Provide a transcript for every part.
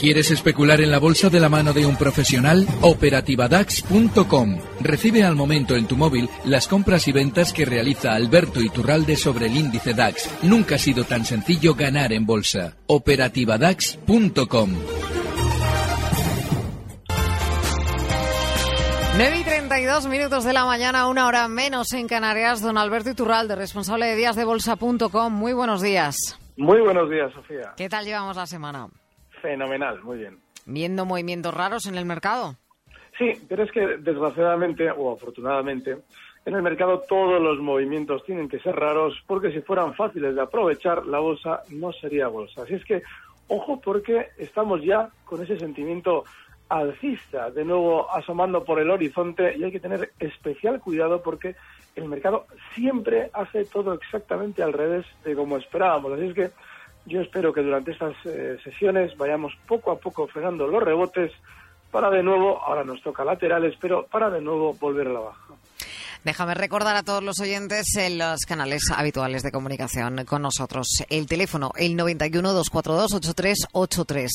¿Quieres especular en la bolsa de la mano de un profesional? Operativadax.com. Recibe al momento en tu móvil las compras y ventas que realiza Alberto Iturralde sobre el índice DAX. Nunca ha sido tan sencillo ganar en bolsa. Operativadax.com. 9 y 32 minutos de la mañana, una hora menos en Canarias. Don Alberto Iturralde, responsable de díasdebolsa.com. Muy buenos días. Muy buenos días, Sofía. ¿Qué tal llevamos la semana? Fenomenal, muy bien. ¿Viendo movimientos raros en el mercado? Sí, pero es que desgraciadamente o afortunadamente en el mercado todos los movimientos tienen que ser raros porque si fueran fáciles de aprovechar la bolsa no sería bolsa. Así es que ojo porque estamos ya con ese sentimiento alcista de nuevo asomando por el horizonte y hay que tener especial cuidado porque el mercado siempre hace todo exactamente al revés de como esperábamos. Así es que yo espero que durante estas eh, sesiones vayamos poco a poco frenando los rebotes para de nuevo, ahora nos toca laterales, pero para de nuevo volver a la baja. Déjame recordar a todos los oyentes en los canales habituales de comunicación con nosotros. El teléfono, el 91-242-8383.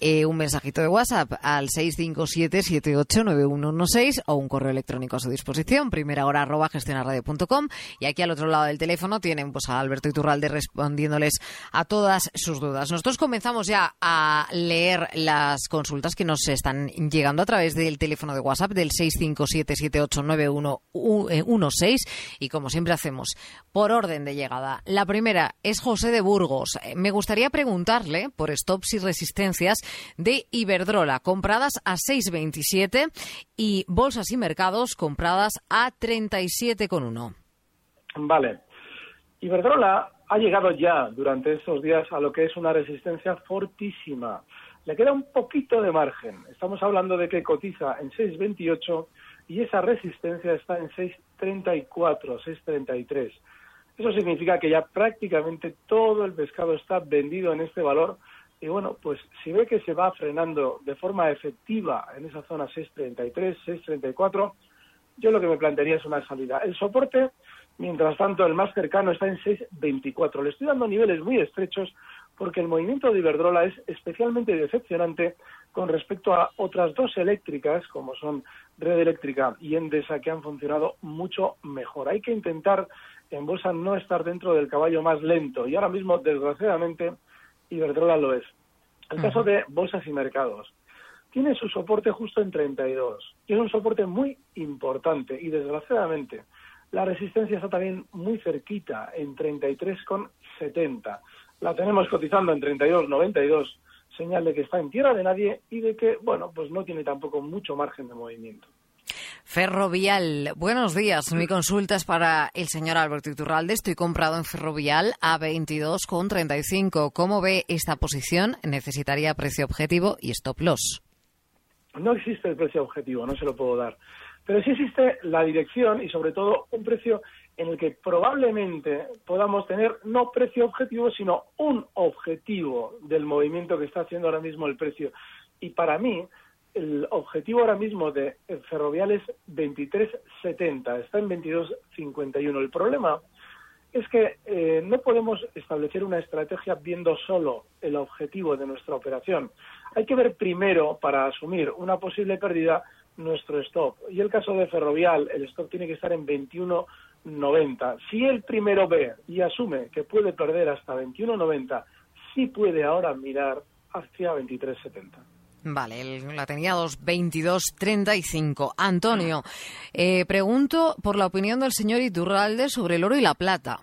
Eh, un mensajito de WhatsApp al 657-789116 o un correo electrónico a su disposición, primera hora arroba gestionarradio.com. Y aquí al otro lado del teléfono tienen pues, a Alberto Iturralde respondiéndoles a todas sus dudas. Nosotros comenzamos ya a leer las consultas que nos están llegando a través del teléfono de WhatsApp del 657 7891 16 eh, y como siempre hacemos, por orden de llegada. La primera es José de Burgos. Eh, me gustaría preguntarle por stops y resistencias de Iberdrola, compradas a 6,27 y bolsas y mercados compradas a 37,1. Vale. Iberdrola ha llegado ya durante estos días a lo que es una resistencia fortísima. Le queda un poquito de margen. Estamos hablando de que cotiza en 6,28 y esa resistencia está en 6.34, 6.33. Eso significa que ya prácticamente todo el pescado está vendido en este valor y bueno, pues si ve que se va frenando de forma efectiva en esa zona 6.33, 6.34, yo lo que me plantearía es una salida. El soporte, mientras tanto, el más cercano está en 6.24. Le estoy dando niveles muy estrechos porque el movimiento de Iberdrola es especialmente decepcionante con respecto a otras dos eléctricas, como son Red Eléctrica y Endesa, que han funcionado mucho mejor. Hay que intentar en bolsa no estar dentro del caballo más lento y ahora mismo, desgraciadamente, Iberdrola lo es. El caso de bolsas y mercados tiene su soporte justo en 32 y es un soporte muy importante y desgraciadamente la resistencia está también muy cerquita en 33,70. La tenemos cotizando en 32,92 señal de que está en tierra de nadie y de que, bueno, pues no tiene tampoco mucho margen de movimiento. Ferrovial, buenos días. Mi consulta es para el señor Alberto Iturralde. Estoy comprado en Ferrovial a 22,35. ¿Cómo ve esta posición? Necesitaría precio objetivo y stop loss. No existe el precio objetivo, no se lo puedo dar. Pero sí existe la dirección y sobre todo un precio en el que probablemente podamos tener no precio objetivo, sino un objetivo del movimiento que está haciendo ahora mismo el precio. Y para mí, el objetivo ahora mismo de Ferrovial es 23.70, está en 22.51. El problema es que eh, no podemos establecer una estrategia viendo solo el objetivo de nuestra operación. Hay que ver primero, para asumir una posible pérdida, nuestro stop. Y el caso de Ferrovial, el stop tiene que estar en 21 90. Si el primero ve y asume que puede perder hasta 21.90, sí puede ahora mirar hacia 23.70. Vale, la tenía 2.22.35. Antonio, eh, pregunto por la opinión del señor Iturralde sobre el oro y la plata.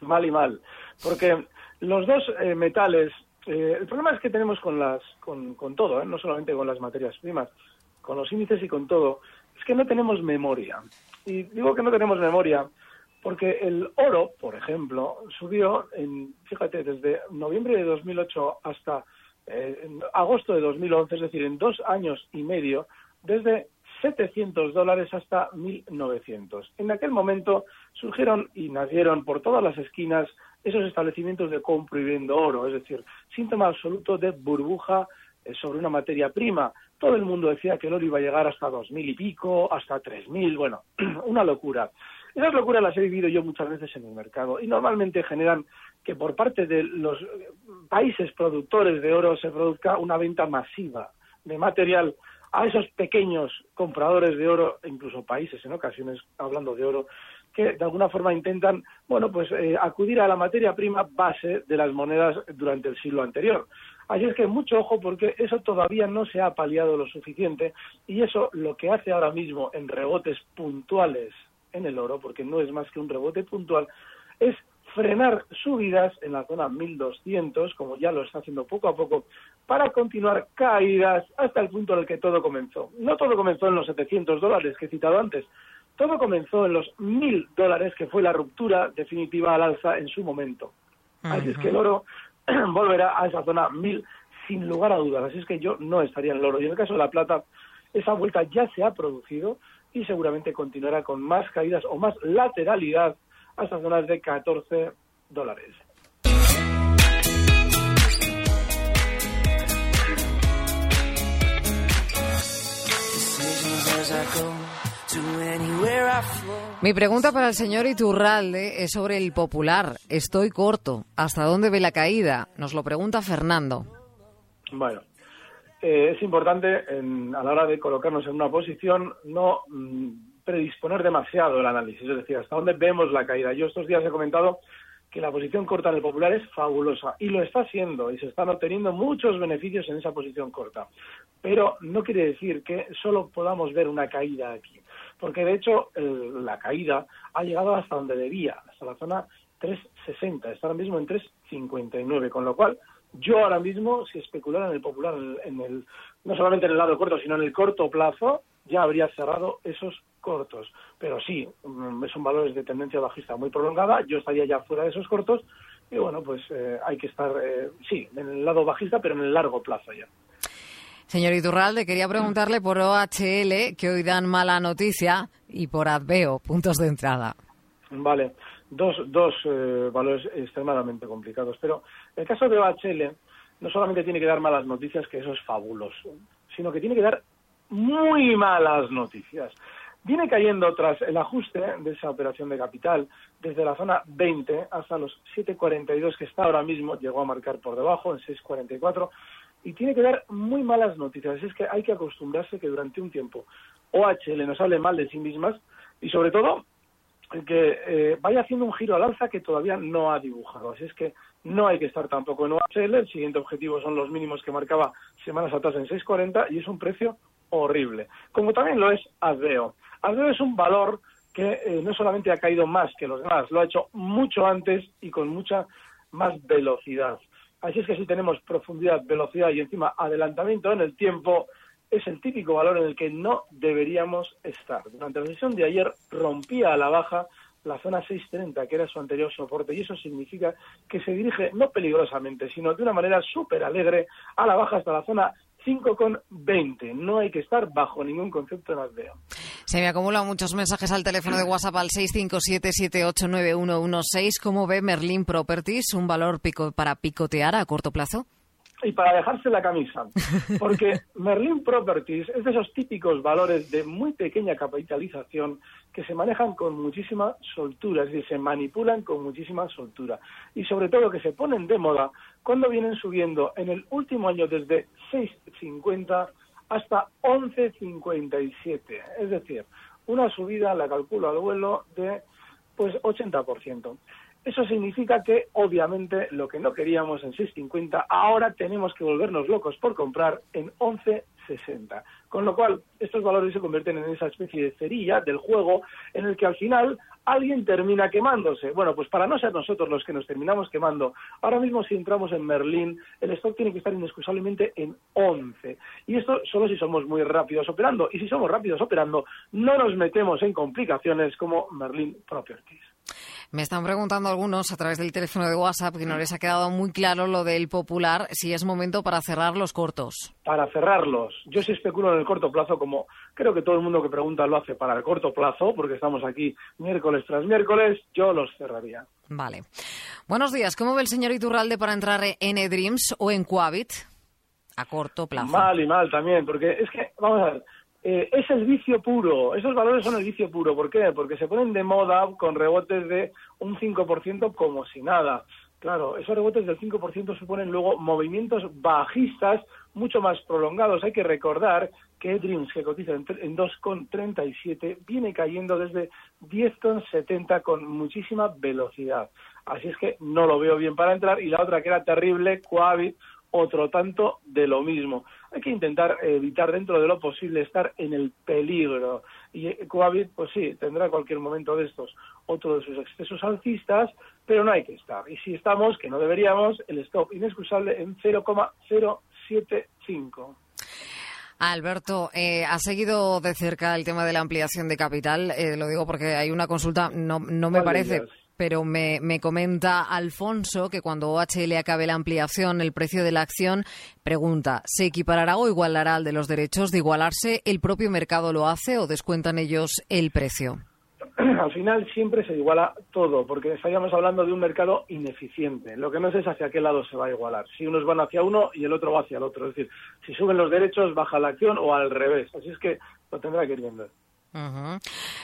Mal y mal, porque los dos eh, metales, eh, el problema es que tenemos con, las, con, con todo, no solamente con las materias primas, con los índices y con todo, es que no tenemos memoria. Y digo que no tenemos memoria porque el oro, por ejemplo, subió, en, fíjate, desde noviembre de 2008 hasta eh, agosto de 2011, es decir, en dos años y medio, desde 700 dólares hasta 1.900. En aquel momento surgieron y nacieron por todas las esquinas esos establecimientos de compro y vendo oro, es decir, síntoma absoluto de burbuja sobre una materia prima. Todo el mundo decía que el oro iba a llegar hasta dos mil y pico, hasta tres mil, bueno, una locura. Esas locuras las he vivido yo muchas veces en el mercado y normalmente generan que por parte de los países productores de oro se produzca una venta masiva de material a esos pequeños compradores de oro, incluso países en ocasiones hablando de oro, que de alguna forma intentan, bueno, pues eh, acudir a la materia prima base de las monedas durante el siglo anterior. Así es que mucho ojo porque eso todavía no se ha paliado lo suficiente y eso lo que hace ahora mismo en rebotes puntuales en el oro, porque no es más que un rebote puntual, es frenar subidas en la zona 1200, como ya lo está haciendo poco a poco, para continuar caídas hasta el punto en el que todo comenzó. No todo comenzó en los 700 dólares que he citado antes, todo comenzó en los 1000 dólares, que fue la ruptura definitiva al alza en su momento. Así es que el oro volverá a esa zona 1000 sin lugar a dudas. Así es que yo no estaría en el oro. Y en el caso de la plata, esa vuelta ya se ha producido y seguramente continuará con más caídas o más lateralidad hasta zonas de 14 dólares. Mi pregunta para el señor Iturralde es sobre el popular. Estoy corto. ¿Hasta dónde ve la caída? Nos lo pregunta Fernando. Bueno, eh, es importante a la hora de colocarnos en una posición no mm, predisponer demasiado el análisis, es decir, hasta dónde vemos la caída. Yo estos días he comentado que la posición corta en el popular es fabulosa y lo está haciendo y se están obteniendo muchos beneficios en esa posición corta. Pero no quiere decir que solo podamos ver una caída aquí porque de hecho la caída ha llegado hasta donde debía, hasta la zona 360, está ahora mismo en 359, con lo cual yo ahora mismo, si especulara en el popular, en el, no solamente en el lado corto, sino en el corto plazo, ya habría cerrado esos cortos. Pero sí, mm, son valores de tendencia bajista muy prolongada, yo estaría ya fuera de esos cortos y bueno, pues eh, hay que estar, eh, sí, en el lado bajista, pero en el largo plazo ya. Señor Iturralde, quería preguntarle por OHL, que hoy dan mala noticia, y por Adveo, puntos de entrada. Vale, dos, dos eh, valores extremadamente complicados. Pero el caso de OHL no solamente tiene que dar malas noticias, que eso es fabuloso, sino que tiene que dar muy malas noticias. Viene cayendo tras el ajuste de esa operación de capital desde la zona 20 hasta los 7,42 que está ahora mismo, llegó a marcar por debajo en 6,44 y tiene que dar muy malas noticias. Es que hay que acostumbrarse que durante un tiempo OHL nos hable mal de sí mismas y sobre todo que eh, vaya haciendo un giro al alza que todavía no ha dibujado. Así es que no hay que estar tampoco en OHL. El siguiente objetivo son los mínimos que marcaba semanas atrás en 6.40 y es un precio horrible. Como también lo es Adveo. Adveo es un valor que eh, no solamente ha caído más que los demás, lo ha hecho mucho antes y con mucha más velocidad. Así es que si tenemos profundidad, velocidad y encima adelantamiento en el tiempo, es el típico valor en el que no deberíamos estar. Durante la sesión de ayer rompía a la baja la zona 630, que era su anterior soporte, y eso significa que se dirige no peligrosamente, sino de una manera súper alegre a la baja hasta la zona 5,20. No hay que estar bajo ningún concepto de veo. Se me acumulan muchos mensajes al teléfono de WhatsApp al 657789116. ¿Cómo ve Merlin Properties un valor pico para picotear a corto plazo? y para dejarse la camisa. Porque Merlin Properties es de esos típicos valores de muy pequeña capitalización que se manejan con muchísima soltura, es decir, se manipulan con muchísima soltura. Y sobre todo que se ponen de moda cuando vienen subiendo en el último año desde 6,50 hasta 11,57. Es decir, una subida, la calculo al vuelo, de pues 80%. Eso significa que, obviamente, lo que no queríamos en 6.50, ahora tenemos que volvernos locos por comprar en 11.60. Con lo cual, estos valores se convierten en esa especie de cerilla del juego en el que al final alguien termina quemándose. Bueno, pues para no ser nosotros los que nos terminamos quemando, ahora mismo si entramos en Merlín, el stock tiene que estar inexcusablemente en 11. Y esto solo si somos muy rápidos operando. Y si somos rápidos operando, no nos metemos en complicaciones como Merlin Properties. Me están preguntando algunos a través del teléfono de WhatsApp que no les ha quedado muy claro lo del popular, si es momento para cerrar los cortos. Para cerrarlos. Yo sí especulo en el corto plazo, como creo que todo el mundo que pregunta lo hace para el corto plazo, porque estamos aquí miércoles tras miércoles, yo los cerraría. Vale. Buenos días. ¿Cómo ve el señor Iturralde para entrar en eDreams o en Coavit? A corto plazo. Mal y mal también, porque es que, vamos a ver, eh, es el vicio puro, esos valores son el vicio puro. ¿Por qué? Porque se ponen de moda con rebotes de un 5% como si nada. Claro, esos rebotes del 5% suponen luego movimientos bajistas mucho más prolongados. Hay que recordar que Dreams, que cotiza en 2,37, viene cayendo desde 10,70 con muchísima velocidad. Así es que no lo veo bien para entrar. Y la otra que era terrible, Coavit, otro tanto de lo mismo. Hay que intentar evitar dentro de lo posible estar en el peligro. Y Coavit, pues sí, tendrá cualquier momento de estos otro de sus excesos alcistas, pero no hay que estar. Y si estamos, que no deberíamos, el stop inexcusable en 0,075. Alberto, eh, ha seguido de cerca el tema de la ampliación de capital. Eh, lo digo porque hay una consulta, no, no me parece, pero me, me, comenta Alfonso que cuando OHL acabe la ampliación, el precio de la acción, pregunta, ¿se equiparará o igualará al de los derechos? De igualarse, ¿el propio mercado lo hace o descuentan ellos el precio? Al final siempre se iguala todo, porque estaríamos hablando de un mercado ineficiente. Lo que no sé es hacia qué lado se va a igualar. Si unos van hacia uno y el otro va hacia el otro. Es decir, si suben los derechos, baja la acción o al revés. Así es que lo tendrá que ir viendo.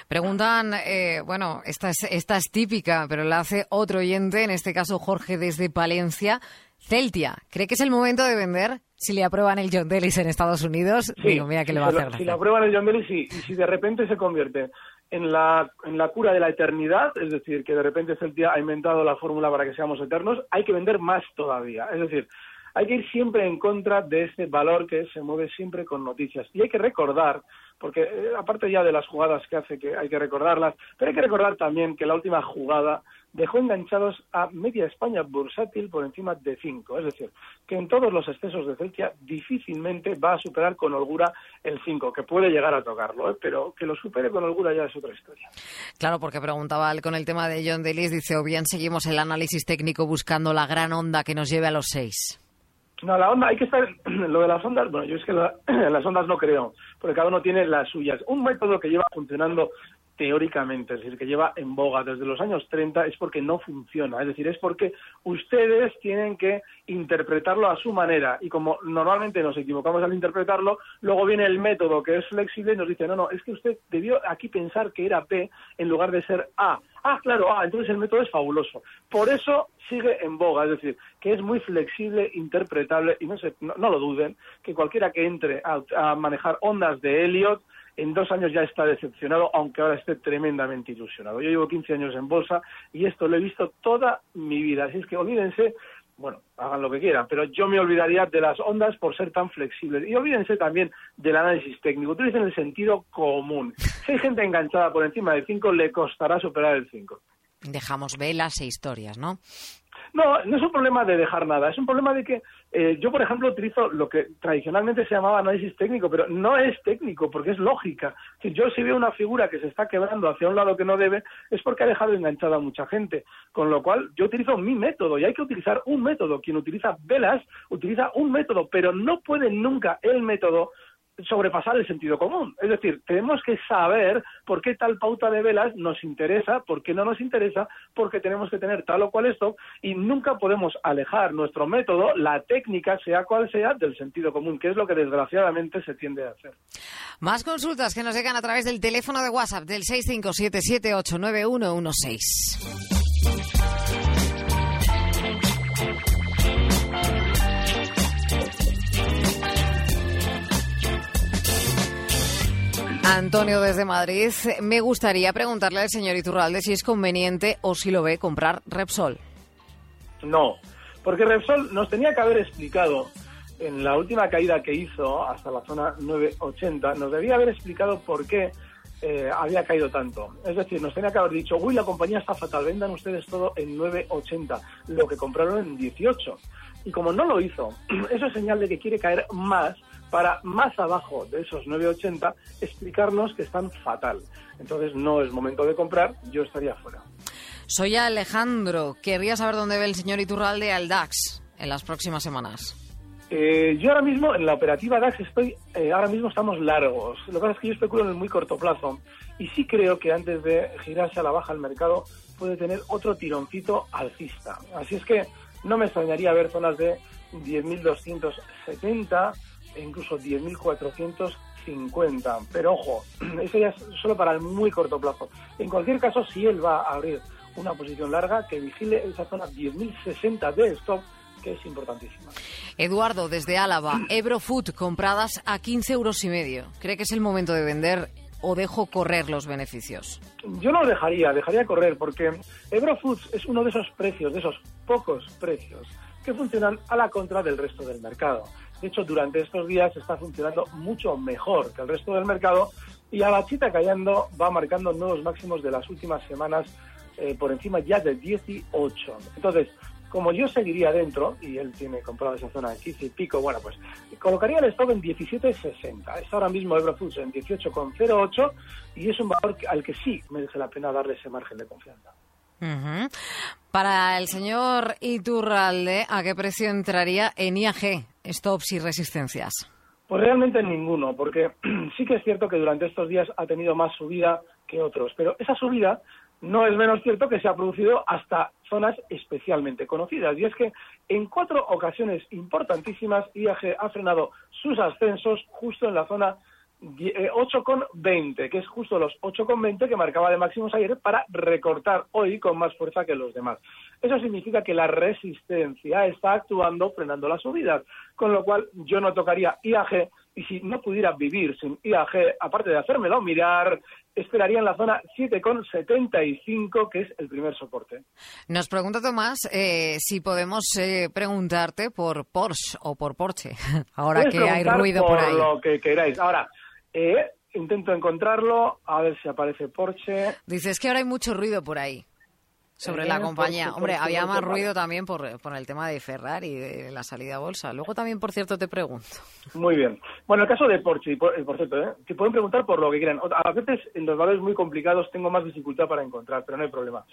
Preguntan, eh, bueno, esta es, esta es típica, pero la hace otro oyente, en este caso Jorge desde Palencia. Celtia, ¿cree que es el momento de vender si le aprueban el John Delis en Estados Unidos? Digo, mira que le va a hacer. Si le aprueban el John Delis, sí. Y si de repente se convierte en la, en la cura de la eternidad, es decir, que de repente Celtia ha inventado la fórmula para que seamos eternos, hay que vender más todavía. Es decir, hay que ir siempre en contra de ese valor que se mueve siempre con noticias. Y hay que recordar, porque eh, aparte ya de las jugadas que hace, que hay que recordarlas, pero hay que recordar también que la última jugada dejó enganchados a media España bursátil por encima de 5. Es decir, que en todos los excesos de Celtia difícilmente va a superar con holgura el 5, que puede llegar a tocarlo, ¿eh? pero que lo supere con holgura ya es otra historia. Claro, porque preguntaba con el tema de John Delis, dice, o bien seguimos el análisis técnico buscando la gran onda que nos lleve a los 6. No, la onda, hay que estar, lo de las ondas, bueno, yo es que las ondas no creo, porque cada uno tiene las suyas. Un método que lleva funcionando teóricamente, es decir, que lleva en boga desde los años 30, es porque no funciona. Es decir, es porque ustedes tienen que interpretarlo a su manera. Y como normalmente nos equivocamos al interpretarlo, luego viene el método que es flexible y nos dice, no, no, es que usted debió aquí pensar que era P en lugar de ser A. Ah, claro, ah, entonces el método es fabuloso. Por eso sigue en boga, es decir, que es muy flexible, interpretable, y no, se, no, lo duden, que cualquiera que entre a, a manejar ondas de Elliot en dos años ya está decepcionado, aunque ahora esté tremendamente ilusionado. Yo llevo 15 años en bolsa y esto lo he visto toda mi vida. Así es que olvídense, bueno, hagan lo que quieran, pero yo me olvidaría de las ondas por ser tan flexibles. Y olvídense también del análisis técnico. Utilicen el sentido común. Si hay gente enganchada por encima del 5, le costará superar el 5. Dejamos velas e historias, ¿no? No, no es un problema de dejar nada, es un problema de que eh, yo, por ejemplo, utilizo lo que tradicionalmente se llamaba análisis técnico, pero no es técnico porque es lógica. Si yo si veo una figura que se está quebrando hacia un lado que no debe, es porque ha dejado enganchada a mucha gente. Con lo cual, yo utilizo mi método y hay que utilizar un método. Quien utiliza velas utiliza un método, pero no puede nunca el método sobrepasar el sentido común. Es decir, tenemos que saber por qué tal pauta de velas nos interesa, por qué no nos interesa, porque tenemos que tener tal o cual esto y nunca podemos alejar nuestro método, la técnica, sea cual sea, del sentido común, que es lo que desgraciadamente se tiende a hacer. Más consultas que nos llegan a través del teléfono de WhatsApp del 657789116. Antonio desde Madrid, me gustaría preguntarle al señor Iturralde si es conveniente o si lo ve comprar Repsol. No, porque Repsol nos tenía que haber explicado en la última caída que hizo hasta la zona 980, nos debía haber explicado por qué eh, había caído tanto. Es decir, nos tenía que haber dicho, uy, la compañía está fatal, vendan ustedes todo en 980, lo que compraron en 18. Y como no lo hizo, eso es señal de que quiere caer más para más abajo de esos 9,80 explicarnos que están fatal. Entonces no es momento de comprar, yo estaría fuera. Soy Alejandro. Querría saber dónde ve el señor Iturralde al DAX en las próximas semanas. Eh, yo ahora mismo en la operativa DAX estoy, eh, ahora mismo estamos largos. Lo que pasa es que yo especulo en el muy corto plazo y sí creo que antes de girarse a la baja el mercado puede tener otro tironcito alcista. Así es que no me extrañaría ver zonas de 10.270 e incluso 10.450. Pero ojo, eso ya es solo para el muy corto plazo. En cualquier caso, si él va a abrir una posición larga, que vigile esa zona 10.060 de stop que es importantísima. Eduardo, desde Álava, Ebro Food, compradas a 15 euros y medio. ¿Cree que es el momento de vender o dejo correr los beneficios? Yo no lo dejaría, dejaría correr, porque Ebro Foods es uno de esos precios, de esos pocos precios, que funcionan a la contra del resto del mercado. De hecho, durante estos días está funcionando mucho mejor que el resto del mercado y a la chita callando va marcando nuevos máximos de las últimas semanas eh, por encima ya de 18. Entonces, como yo seguiría dentro, y él tiene comprado esa zona de 15 y pico, bueno, pues colocaría el stop en 17,60. Está ahora mismo Eurofoods en 18,08 y es un valor al que sí merece la pena darle ese margen de confianza. Para el señor Iturralde, ¿a qué precio entraría en IAG, stops y resistencias? Pues realmente ninguno, porque sí que es cierto que durante estos días ha tenido más subida que otros, pero esa subida no es menos cierto que se ha producido hasta zonas especialmente conocidas. Y es que en cuatro ocasiones importantísimas IAG ha frenado sus ascensos justo en la zona 8,20, eh, que es justo los 8,20 que marcaba de máximos ayer para recortar hoy con más fuerza que los demás. Eso significa que la resistencia está actuando frenando las subidas, con lo cual yo no tocaría IAG y si no pudiera vivir sin IAG, aparte de hacérmelo mirar, esperaría en la zona 7,75, que es el primer soporte. Nos pregunta Tomás eh, si podemos eh, preguntarte por Porsche o por Porsche, ahora que hay ruido por, ahí. lo que queráis. Ahora, eh, intento encontrarlo, a ver si aparece Porsche. Dices que ahora hay mucho ruido por ahí sobre la compañía. Hombre, había más ruido también por, por el tema de Ferrari, de la salida a bolsa. Luego también, por cierto, te pregunto. Muy bien. Bueno, el caso de Porsche, por, por cierto, ¿eh? que pueden preguntar por lo que quieran. A veces en los valores muy complicados tengo más dificultad para encontrar, pero no hay problema.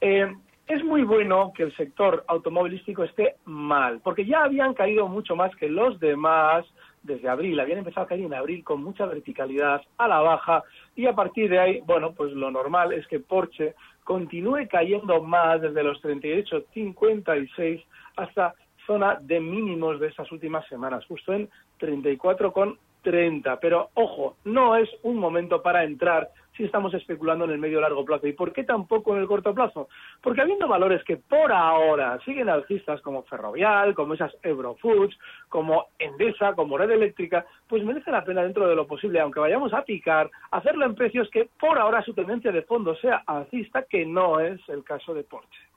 Eh, es muy bueno que el sector automovilístico esté mal, porque ya habían caído mucho más que los demás desde abril, habían empezado a caer en abril con mucha verticalidad a la baja y a partir de ahí, bueno, pues lo normal es que Porsche continúe cayendo más desde los 38,56 hasta zona de mínimos de estas últimas semanas, justo en 34,30. Pero ojo, no es un momento para entrar si estamos especulando en el medio largo plazo. ¿Y por qué tampoco en el corto plazo? Porque habiendo valores que por ahora siguen alcistas como Ferrovial, como esas Eurofoods, como Endesa, como Red Eléctrica, pues merece la pena dentro de lo posible, aunque vayamos a picar, hacerlo en precios que por ahora su tendencia de fondo sea alcista, que no es el caso de Porsche.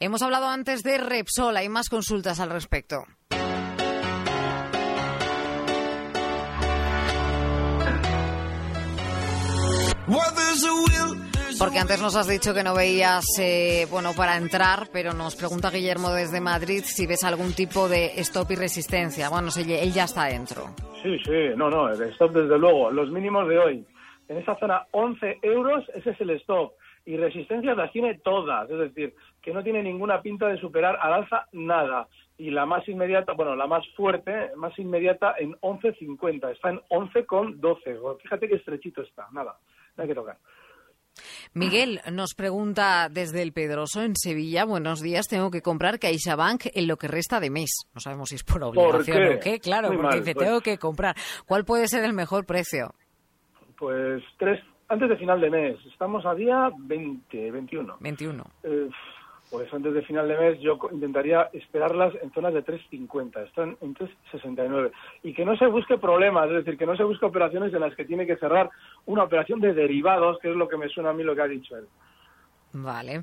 Hemos hablado antes de Repsol, hay más consultas al respecto. Porque antes nos has dicho que no veías, eh, bueno, para entrar, pero nos pregunta Guillermo desde Madrid si ves algún tipo de stop y resistencia. Bueno, él ya está dentro. Sí, sí, no, no, el stop desde luego. Los mínimos de hoy. En esa zona 11 euros, ese es el stop. Y resistencias las tiene todas, es decir, que no tiene ninguna pinta de superar al alza nada. Y la más inmediata, bueno, la más fuerte, más inmediata en 11.50. Está en 11,12. Fíjate qué estrechito está, nada hay que tocar. Miguel nos pregunta desde el Pedroso en Sevilla, buenos días, tengo que comprar CaixaBank en lo que resta de mes. No sabemos si es por obligación o qué, claro, porque dice, pues. tengo que comprar. ¿Cuál puede ser el mejor precio? Pues tres, antes de final de mes. Estamos a día 20, 21. 21 pues antes de final de mes yo intentaría esperarlas en zonas de 3.50, están en 3.69. Y que no se busque problemas, es decir, que no se busque operaciones en las que tiene que cerrar una operación de derivados, que es lo que me suena a mí lo que ha dicho él. Vale.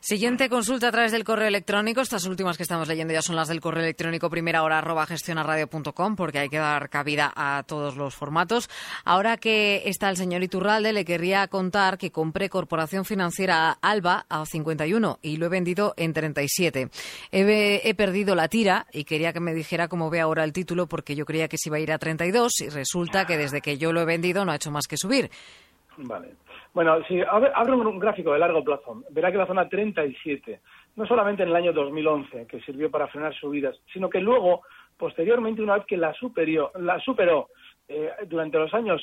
Siguiente consulta a través del correo electrónico. Estas últimas que estamos leyendo ya son las del correo electrónico primera hora arroba gestionarradio.com porque hay que dar cabida a todos los formatos. Ahora que está el señor Iturralde, le querría contar que compré Corporación Financiera Alba a 51 y lo he vendido en 37. He, he perdido la tira y quería que me dijera cómo ve ahora el título porque yo creía que se iba a ir a 32 y resulta que desde que yo lo he vendido no ha hecho más que subir. Vale. Bueno, si abre un gráfico de largo plazo, verá que la zona 37, no solamente en el año 2011, que sirvió para frenar subidas, sino que luego, posteriormente, una vez que la, superior, la superó eh, durante los años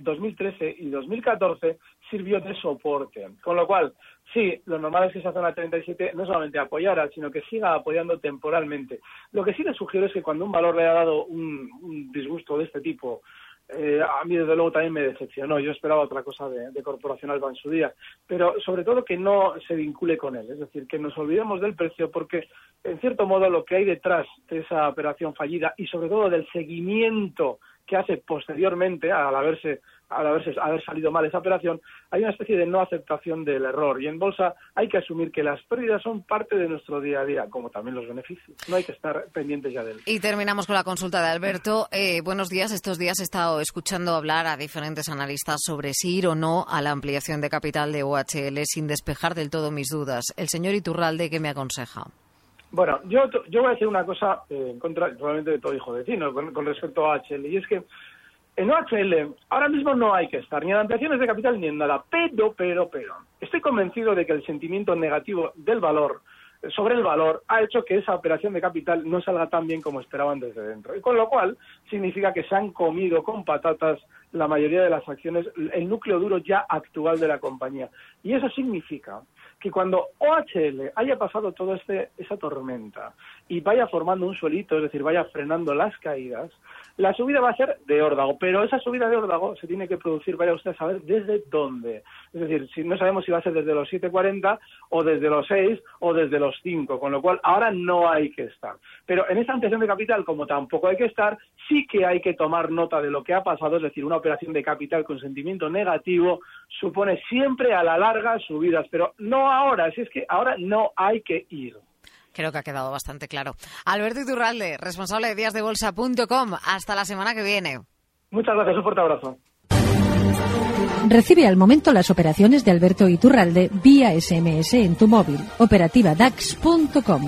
2013 y 2014 sirvió de soporte. Con lo cual, sí, lo normal es que esa zona 37 no solamente apoyara, sino que siga apoyando temporalmente. Lo que sí le sugiero es que cuando un valor le ha dado un disgusto de este tipo, eh, a mí desde luego también me decepcionó. Yo esperaba otra cosa de, de Corporación Alba en su día, pero sobre todo que no se vincule con él, es decir, que nos olvidemos del precio porque en cierto modo lo que hay detrás de esa operación fallida y sobre todo del seguimiento que hace posteriormente al haberse al haberse, haber salido mal esa operación, hay una especie de no aceptación del error. Y en bolsa hay que asumir que las pérdidas son parte de nuestro día a día, como también los beneficios. No hay que estar pendientes ya de él. Y terminamos con la consulta de Alberto. Eh, buenos días. Estos días he estado escuchando hablar a diferentes analistas sobre si ir o no a la ampliación de capital de OHL sin despejar del todo mis dudas. El señor Iturralde, ¿qué me aconseja? Bueno, yo, yo voy a decir una cosa eh, en contra, probablemente de todo hijo de vecino, con, respecto a OHL, y es que en OHL ahora mismo no hay que estar ni en ampliaciones de capital ni en nada, pero, pero, pero, estoy convencido de que el sentimiento negativo del valor sobre el valor ha hecho que esa operación de capital no salga tan bien como esperaban desde dentro. Y con lo cual significa que se han comido con patatas la mayoría de las acciones, el núcleo duro ya actual de la compañía. Y eso significa que cuando OHL haya pasado toda este, esa tormenta y vaya formando un suelito, es decir, vaya frenando las caídas, la subida va a ser de órdago, pero esa subida de órdago se tiene que producir, vaya usted a saber desde dónde. Es decir, si no sabemos si va a ser desde los 7.40 o desde los 6 o desde los 5, con lo cual ahora no hay que estar. Pero en esta ampliación de capital, como tampoco hay que estar, sí que hay que tomar nota de lo que ha pasado, es decir, una operación de capital con sentimiento negativo supone siempre a la larga subidas, pero no ahora, si es que ahora no hay que ir. Creo que ha quedado bastante claro. Alberto Iturralde, responsable de díasdebolsa.com. Hasta la semana que viene. Muchas gracias, un fuerte abrazo. Recibe al momento las operaciones de Alberto Iturralde vía SMS en tu móvil. Operativa DAX.com.